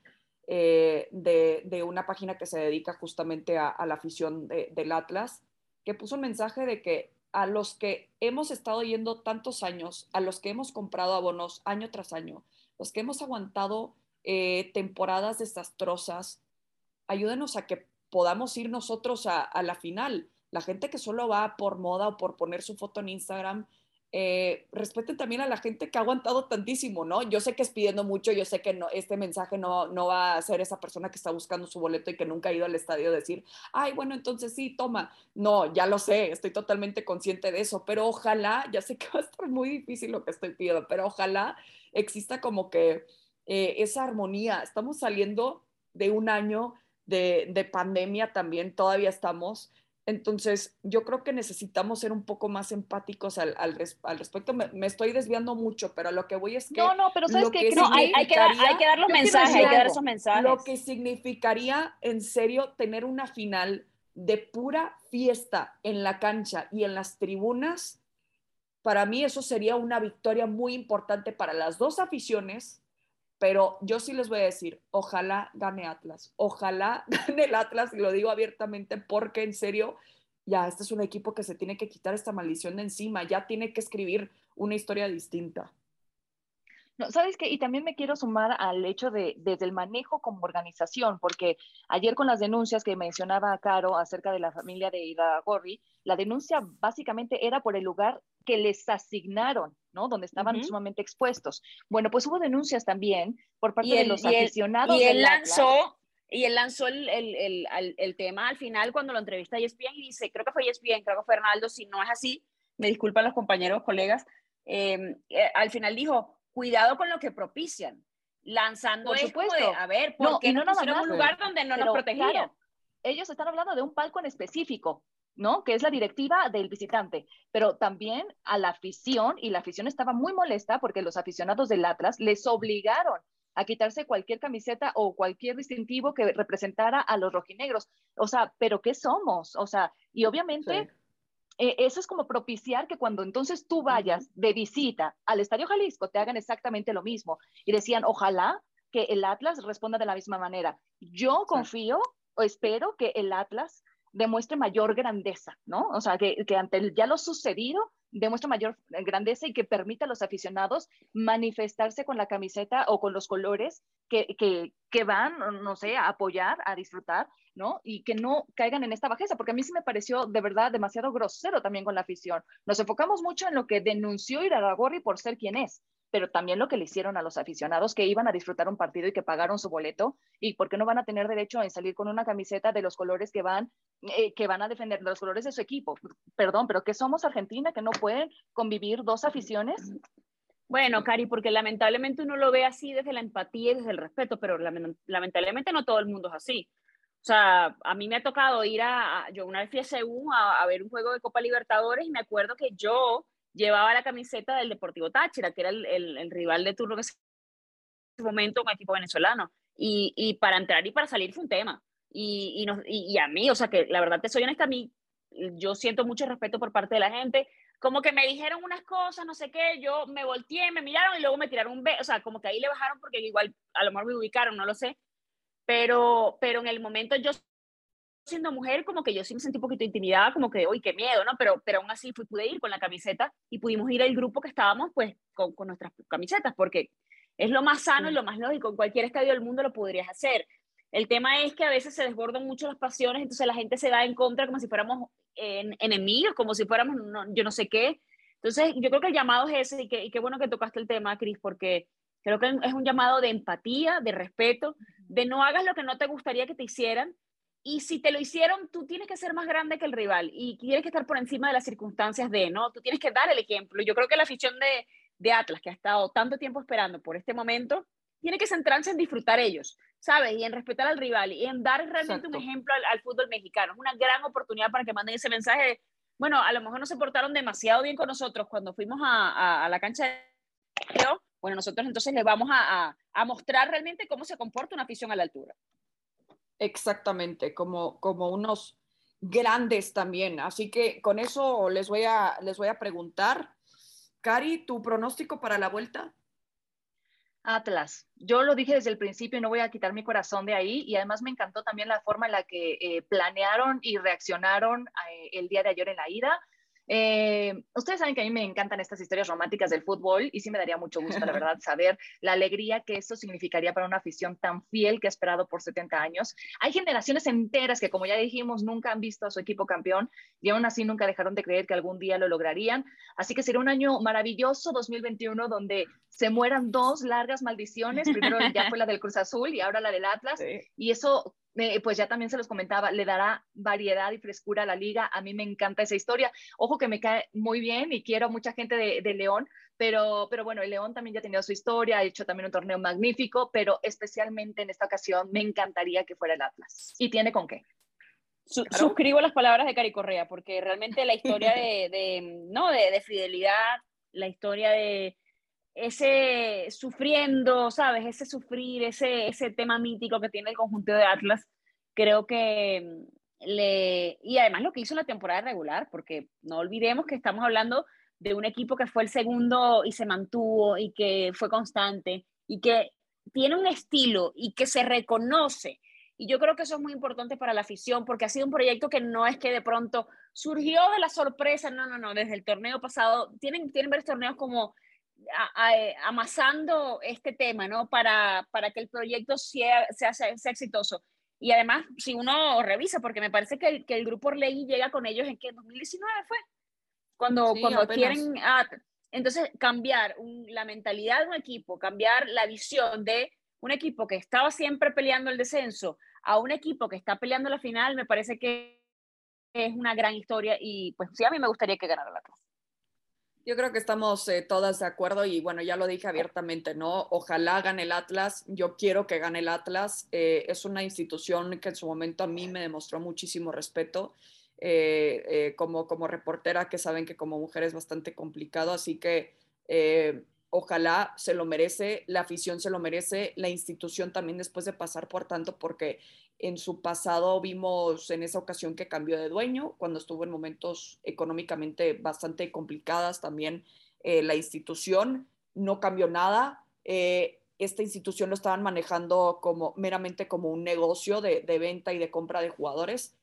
eh, de, una página que se dedica justamente a, la afición de, del Atlas, que puso un mensaje de que a los que hemos estado yendo tantos años, a los que hemos comprado abonos año tras año, los que hemos aguantado eh, temporadas desastrosas, ayúdenos a que podamos ir nosotros a, a, la final. La gente que solo va por moda o por poner su foto en Instagram, eh, respeten también a la gente que ha aguantado tantísimo, ¿no? Yo sé que es pidiendo mucho, yo sé que no, este mensaje no, no va a ser esa persona que está buscando su boleto y que nunca ha ido al estadio decir, ay, bueno, entonces sí, toma. No, ya lo sé, estoy totalmente consciente de eso, pero ojalá, ya sé que va a estar muy difícil lo que estoy pidiendo, pero ojalá exista como que eh, esa armonía. Estamos saliendo de un año de, de pandemia también, todavía estamos. Entonces, yo creo que necesitamos ser un poco más empáticos al, al, res, al respecto. Me, me, estoy desviando mucho, pero a lo que voy es que. No, no, pero ¿sabes que qué? No, hay, hay, que dar, hay que dar los mensajes, hay que dar esos mensajes. Lo que significaría, en serio, tener una final de pura fiesta en la cancha y en las tribunas, para mí eso sería una victoria muy importante para las dos aficiones, pero yo sí les voy a decir, ojalá gane Atlas, ojalá gane el Atlas, y lo digo abiertamente porque en serio, ya, este es un equipo que se tiene que quitar esta maldición de encima, ya tiene que escribir una historia distinta. No, ¿sabes qué? Y también me quiero sumar al hecho de desde el manejo como organización, porque ayer con las denuncias que mencionaba Caro acerca de la familia de Ida Gorri, la denuncia básicamente era por el lugar que les asignaron, ¿no? Donde estaban sumamente expuestos. Bueno, pues hubo denuncias también por parte de los aficionados. Y él lanzó, y él lanzó el, el, el, el, tema al final cuando lo entrevista a ESPN y dice, creo que fue ESPN, creo que fue Fernaldo, si no es así, me disculpan los compañeros, colegas, em, eh, al final dijo, cuidado con lo que propician, lanzando Por supuesto. de, a ver, ¿por qué no, no nos un lugar donde no nos protegían? ellos están hablando de un palco en específico, ¿no? Que es la directiva del visitante, pero también a la afición, y la afición estaba muy molesta porque los aficionados del Atlas les obligaron a quitarse cualquier camiseta o cualquier distintivo que representara a los rojinegros. O sea, ¿pero qué somos? O sea, y obviamente eh, eso es como propiciar que cuando entonces tú vayas de visita al Estadio Jalisco te hagan exactamente lo mismo. Y decían, ojalá que el Atlas responda de la misma manera. Yo confío o espero que el Atlas demuestre mayor grandeza, ¿no? O sea, que, ante ya lo sucedido demuestre mayor grandeza y que permita a los aficionados manifestarse con la camiseta o con los colores que, que, que van, no sé, a apoyar, a disfrutar ¿no? Y que no caigan en esta bajeza, porque a mí sí me pareció de verdad demasiado grosero también con la afición. Nos enfocamos mucho en lo que denunció Iraragorri por ser quien es, pero también lo que le hicieron a los aficionados que iban a disfrutar un partido y que pagaron su boleto y porque no van a tener derecho a salir con una camiseta de los colores que van eh, que van a defender los colores de su equipo. Perdón, pero que somos Argentina que no pueden convivir dos aficiones. Bueno, Cari, porque lamentablemente uno lo ve así desde la empatía y desde el respeto, pero lamentablemente no todo el mundo es así. O sea, a mí me ha tocado ir a, yo una vez fui a Seúl a, ver un juego de Copa Libertadores y me acuerdo que yo llevaba la camiseta del Deportivo Táchira, que era el, el, rival de turno en ese momento, un equipo venezolano. Y, y, para entrar y para salir fue un tema. Y, y, nos, y, a mí, o sea, que la verdad te soy honesta, a mí, yo siento mucho respeto por parte de la gente. Como que me dijeron unas cosas, no sé qué, yo me volteé, me miraron y luego me tiraron un beso, o sea, como que ahí le bajaron porque igual a lo mejor me ubicaron, no lo sé pero, pero en el momento yo siendo mujer, como que yo sí me sentí un poquito intimidada, como que, uy, qué miedo, ¿no? Pero, pero aún así fui, pude ir con la camiseta y pudimos ir al grupo que estábamos, pues, con, con nuestras camisetas, porque es lo más sano y lo más lógico. En cualquier estadio del mundo lo podrías hacer. El tema es que a veces se desbordan mucho las pasiones, entonces la gente se da en contra como si fuéramos en, enemigos, como si fuéramos yo no sé qué. Entonces, yo creo que el llamado es ese, y, que, y qué bueno que tocaste el tema, Cris, porque creo que es un llamado de empatía, de respeto, de no hagas lo que no te gustaría que te hicieran. Y si te lo hicieron, tú tienes que ser más grande que el rival y tienes que estar por encima de las circunstancias de, ¿no? Tú tienes que dar el ejemplo. Yo creo que la afición de, de Atlas, que ha estado tanto tiempo esperando por este momento, tiene que centrarse en disfrutar ellos, ¿sabes? Y en respetar al rival y en dar realmente un ejemplo al, fútbol mexicano. Es una gran oportunidad para que manden ese mensaje. bueno, a lo mejor no se portaron demasiado bien con nosotros cuando fuimos a, a, la cancha de bueno, nosotros entonces le vamos a, a, mostrar realmente cómo se comporta una afición a la altura. Exactamente, como, como unos grandes también. Así que con eso les voy a, les voy a preguntar. Cari, ¿tu pronóstico para la vuelta? Atlas. Yo lo dije desde el principio no voy a quitar mi corazón de ahí. Y además me encantó también la forma en la que eh, planearon y reaccionaron eh, el día de ayer en la ida. Eh, ustedes saben que a mí me encantan estas historias románticas del fútbol y sí me daría mucho gusto, la verdad, saber la alegría que eso significaría para una afición tan fiel que ha esperado por 70 años. Hay generaciones enteras que, como ya dijimos, nunca han visto a su equipo campeón y aún así nunca dejaron de creer que algún día lo lograrían. Así que será un año maravilloso 2021 donde se mueran dos largas maldiciones. Primero ya fue la del Cruz Azul y ahora la del Atlas. Y eso pues ya también se los comentaba, le dará variedad y frescura a la liga. A mí me encanta esa historia. Ojo que me cae muy bien y quiero mucha gente de, León, pero, pero bueno, el León también ya ha tenido su historia, ha hecho también un torneo magnífico, pero especialmente en esta ocasión me encantaría que fuera el Atlas. ¿Y tiene con qué? Suscribo las palabras de Cari Correa, porque realmente la historia de, ¿no? De, de fidelidad, la historia de ese sufriendo, ¿sabes? Ese sufrir, ese, ese tema mítico que tiene el conjunto de Atlas, creo que le... Y además lo que hizo en la temporada regular, porque no olvidemos que estamos hablando de un equipo que fue el segundo y se mantuvo y que fue constante y que tiene un estilo y que se reconoce. Y yo creo que eso es muy importante para la afición porque ha sido un proyecto que no es que de pronto surgió de la sorpresa, no, no, no, desde el torneo pasado, tienen, tienen varios torneos como amasando este tema, ¿no? Para, para que el proyecto sea, sea, sea, exitoso. Y además, si uno revisa, porque me parece que el, que el grupo Orlegui llega con ellos en que 2019 fue, cuando, cuando quieren, entonces cambiar la mentalidad de un equipo, cambiar la visión de un equipo que estaba siempre peleando el descenso a un equipo que está peleando la final, me parece que es una gran historia y pues sí, a mí me gustaría que ganara la Atlas. Yo creo que estamos eh, todas de acuerdo y bueno, ya lo dije abiertamente, ¿no? Ojalá gane el Atlas, yo quiero que gane el Atlas, eh, es una institución que en su momento a mí me demostró muchísimo respeto. Eh, como, como reportera, que saben que como mujer es bastante complicado, así que ojalá se lo merece, la afición se lo merece, la institución también después de pasar por tanto, porque en su pasado vimos en esa ocasión que cambió de dueño, cuando estuvo en momentos económicamente bastante complicadas también eh, la institución, no cambió nada. Eh, esta institución lo estaban manejando como meramente como un negocio de, de venta y de compra de jugadores.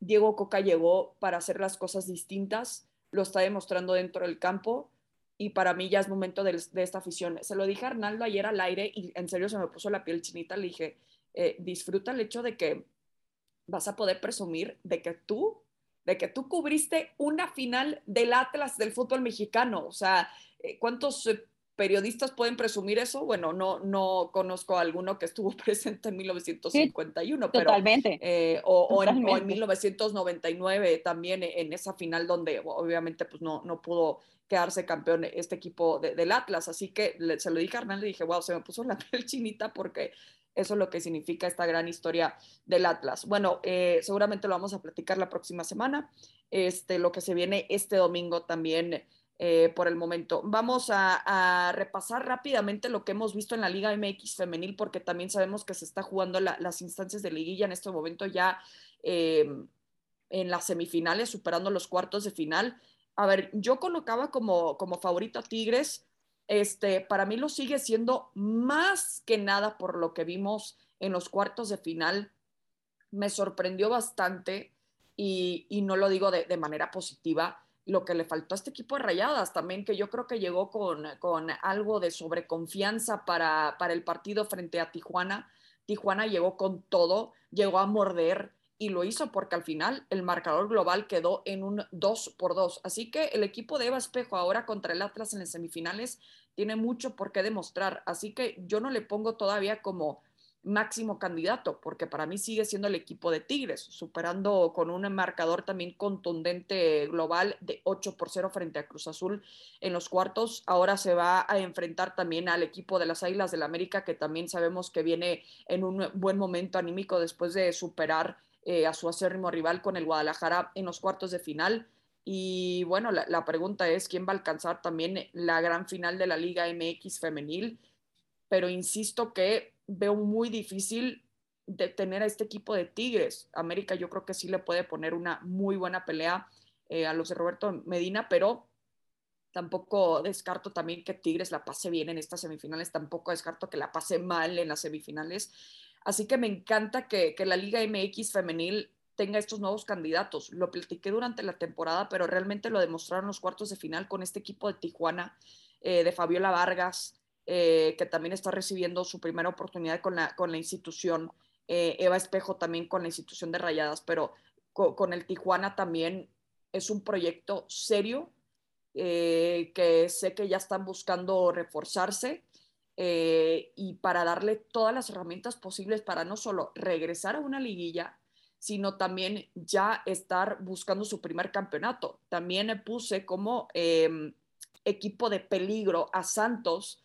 Diego Coca llegó para hacer las cosas distintas, lo está demostrando dentro del campo y para mí ya es momento de, esta afición. Se lo dije a Arnaldo ayer al aire y en serio se me puso la piel chinita. Le dije, eh, disfruta el hecho de que vas a poder presumir de que tú, de que tú cubriste una final del Atlas del fútbol mexicano. O sea, eh, ¿cuántos eh, periodistas pueden presumir eso? Bueno, no, no conozco a alguno que estuvo presente en 1951, pero... Totalmente. o, o, En, o, En, 1999 también en esa final donde obviamente pues no, no pudo quedarse campeón este equipo del Atlas. Así que se lo dije a Hernán, le dije, wow, se me puso la piel chinita porque eso es lo que significa esta gran historia del Atlas. Bueno, eh, seguramente lo vamos a platicar la próxima semana, este, lo que se viene este domingo también eh, por el momento. Vamos a, repasar rápidamente lo que hemos visto en la Liga MX femenil, porque también sabemos que se está jugando las instancias de liguilla en este momento ya eh, en las semifinales, superando los cuartos de final a ver, yo colocaba como, como favorito a Tigres, este, para mí lo sigue siendo más que nada por lo que vimos en los cuartos de final. Me sorprendió bastante y, no lo digo de, manera positiva, lo que le faltó a este equipo de Rayadas también, que yo creo que llegó con, con algo de sobreconfianza para, para el partido frente a Tijuana. Tijuana llegó con todo, llegó a morder, y lo hizo porque al final el marcador global quedó en un 2 por 2. Así que el equipo de Eva Espejo ahora contra el Atlas en las semifinales tiene mucho por qué demostrar. Así que yo no le pongo todavía como máximo candidato, porque para mí sigue siendo el equipo de Tigres, superando con un marcador también contundente global de 8 por 0 frente a Cruz Azul en los cuartos. Ahora se va a enfrentar también al equipo de las Águilas del la América, que también sabemos que viene en un buen momento anímico después de superar eh, a su acérrimo rival con el Guadalajara en los cuartos de final. Y bueno, la, pregunta es quién va a alcanzar también la gran final de la Liga MX femenil. Pero insisto que veo muy difícil detener a este equipo de Tigres. América yo creo que sí le puede poner una muy buena pelea eh, a los de Roberto Medina, pero tampoco descarto también que Tigres la pase bien en estas semifinales, tampoco descarto que la pase mal en las semifinales. Así que me encanta que, la Liga MX femenil tenga estos nuevos candidatos. Lo platiqué durante la temporada, pero realmente lo demostraron los cuartos de final con este equipo de Tijuana, eh, de Fabiola Vargas, eh, que también está recibiendo su primera oportunidad con la, con la institución. Eh, Eva Espejo también con la institución de Rayadas, pero con, el Tijuana también es un proyecto serio que sé que ya están buscando reforzarse eh, y para darle todas las herramientas posibles para no solo regresar a una liguilla, sino también ya estar buscando su primer campeonato. También puse como em, equipo de peligro a Santos,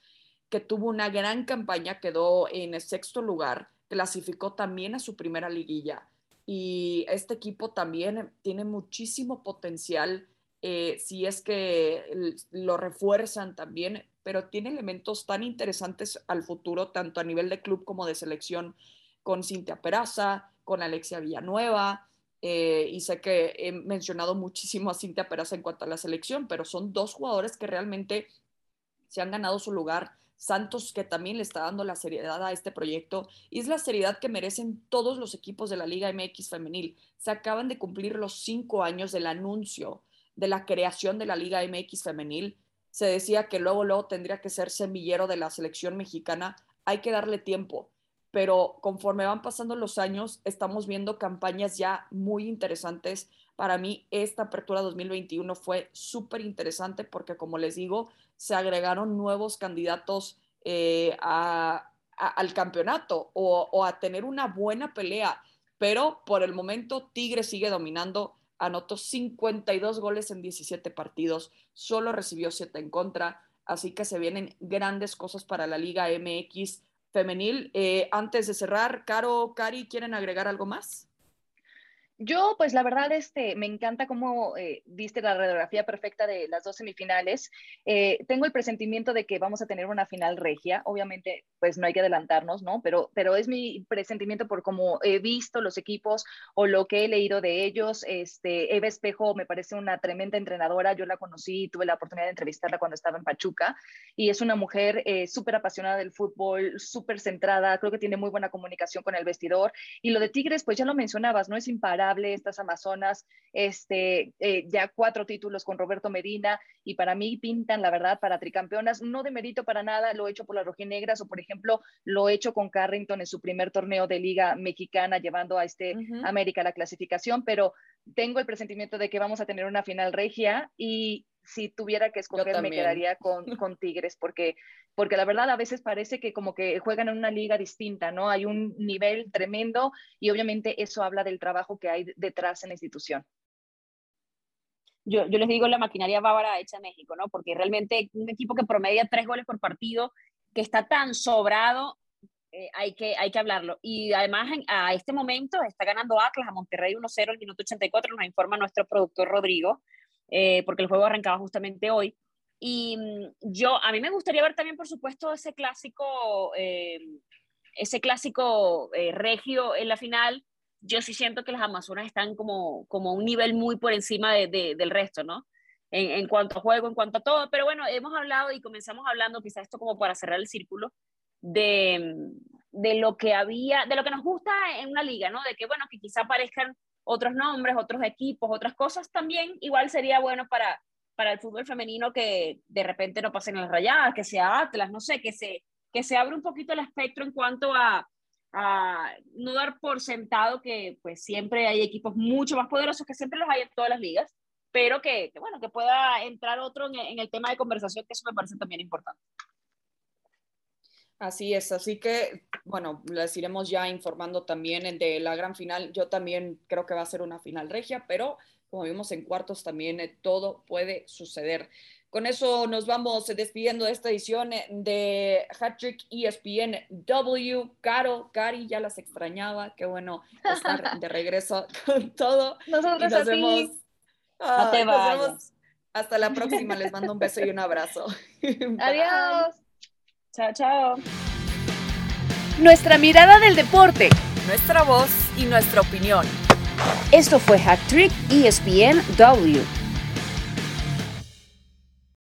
que tuvo una gran campaña, quedó en el sexto lugar, clasificó también a su primera liguilla. Y este equipo también tiene muchísimo potencial eh, si es que lo refuerzan también pero tiene elementos tan interesantes al futuro, tanto a nivel de club como de selección, con Cintia Peraza, con Alexia Villanueva, eh, y sé que he mencionado muchísimo a Cintia Peraza en cuanto a la selección, pero son dos jugadores que realmente se han ganado su lugar. Santos, que también le está dando la seriedad a este proyecto, y es la seriedad que merecen todos los equipos de la Liga MX femenil. Se acaban de cumplir los cinco años del anuncio de la creación de la Liga MX femenil se decía que luego, luego tendría que ser semillero de la selección mexicana. Hay que darle tiempo, pero conforme van pasando los años, estamos viendo campañas ya muy interesantes. Para mí, esta apertura 2021 fue súper interesante porque, como les digo, se agregaron nuevos candidatos eh, al campeonato o, o a tener una buena pelea. Pero por el momento, Tigre sigue dominando anotó 52 goles en 17 partidos, solo recibió 7 en contra, así que se vienen grandes cosas para la Liga MX femenil. Eh, antes de cerrar, Caro, Cari, ¿quieren agregar algo más? Yo, pues la verdad, este, me encanta cómo eh, viste la radiografía perfecta de las dos semifinales. Eh, tengo el presentimiento de que vamos a tener una final regia. Obviamente, pues no hay que adelantarnos, ¿no? Pero, pero es mi presentimiento por cómo he visto los equipos o lo que he leído de ellos. Este, Eva Espejo me parece una tremenda entrenadora. Yo la conocí, tuve la oportunidad de entrevistarla cuando estaba en Pachuca y es una mujer eh, súper apasionada del fútbol, súper centrada. Creo que tiene muy buena comunicación con el vestidor. Y lo de Tigres, pues ya lo mencionabas, ¿no? Es imparable estas Amazonas, este, eh, ya cuatro títulos con Roberto Medina y para mí pintan, la verdad, para tricampeonas, no de mérito para nada, lo he hecho por las rojinegras o por ejemplo lo he hecho con Carrington en su primer torneo de liga mexicana llevando a este América la clasificación, pero tengo el presentimiento de que vamos a tener una final regia y si tuviera que escoger me quedaría con, con, Tigres, porque, porque la verdad a veces parece que como que juegan en una liga distinta, ¿no? Hay un nivel tremendo y obviamente eso habla del trabajo que hay detrás en la institución. Yo, yo les digo la maquinaria bávara hecha en México, ¿no? Porque realmente un equipo que promedia tres goles por partido, que está tan sobrado, eh, hay, que, hay que hablarlo. Y además, a este momento está ganando Atlas a Monterrey 1-0 el minuto 84, nos informa nuestro productor Rodrigo. Eh, porque el juego arrancaba justamente hoy. Y mm, yo, a mí me gustaría ver también, por supuesto, ese clásico, eh, ese clásico eh, regio en la final. Yo sí siento que las Amazonas están como, como un nivel muy por encima de, del resto, ¿no? En, en, cuanto a juego, en cuanto a todo. Pero bueno, hemos hablado y comenzamos hablando, quizás esto como para cerrar el círculo, de, de lo que había, de lo que nos gusta en una liga, ¿no? De que, bueno, que quizá aparezcan otros nombres, otros equipos, otras cosas también, igual sería bueno para, para el fútbol femenino que de repente no pasen las rayadas, que sea Atlas, no sé, que se, que se abra un poquito el espectro en cuanto a, a no dar por sentado que pues siempre hay equipos mucho más poderosos, que siempre los hay en todas las ligas, pero que, bueno, que pueda entrar otro en, en el tema de conversación, que eso me parece también importante. Así es, así que, bueno, les iremos ya informando también de la gran final. Yo también creo que va a ser una final regia, pero como vimos en cuartos también eh, todo puede suceder. Con eso nos vamos despidiendo de esta edición eh, de Hattrick ESPN W. Caro, Cari, ya las extrañaba. Qué bueno estar de regreso con todo. Nosotros nos vemos. no te vayas. Hasta la próxima. Les mando un beso y un abrazo. Adiós. Chao, chao. Nuestra mirada del deporte. Nuestra voz y nuestra opinión. Esto fue Hack Trick ESPN W.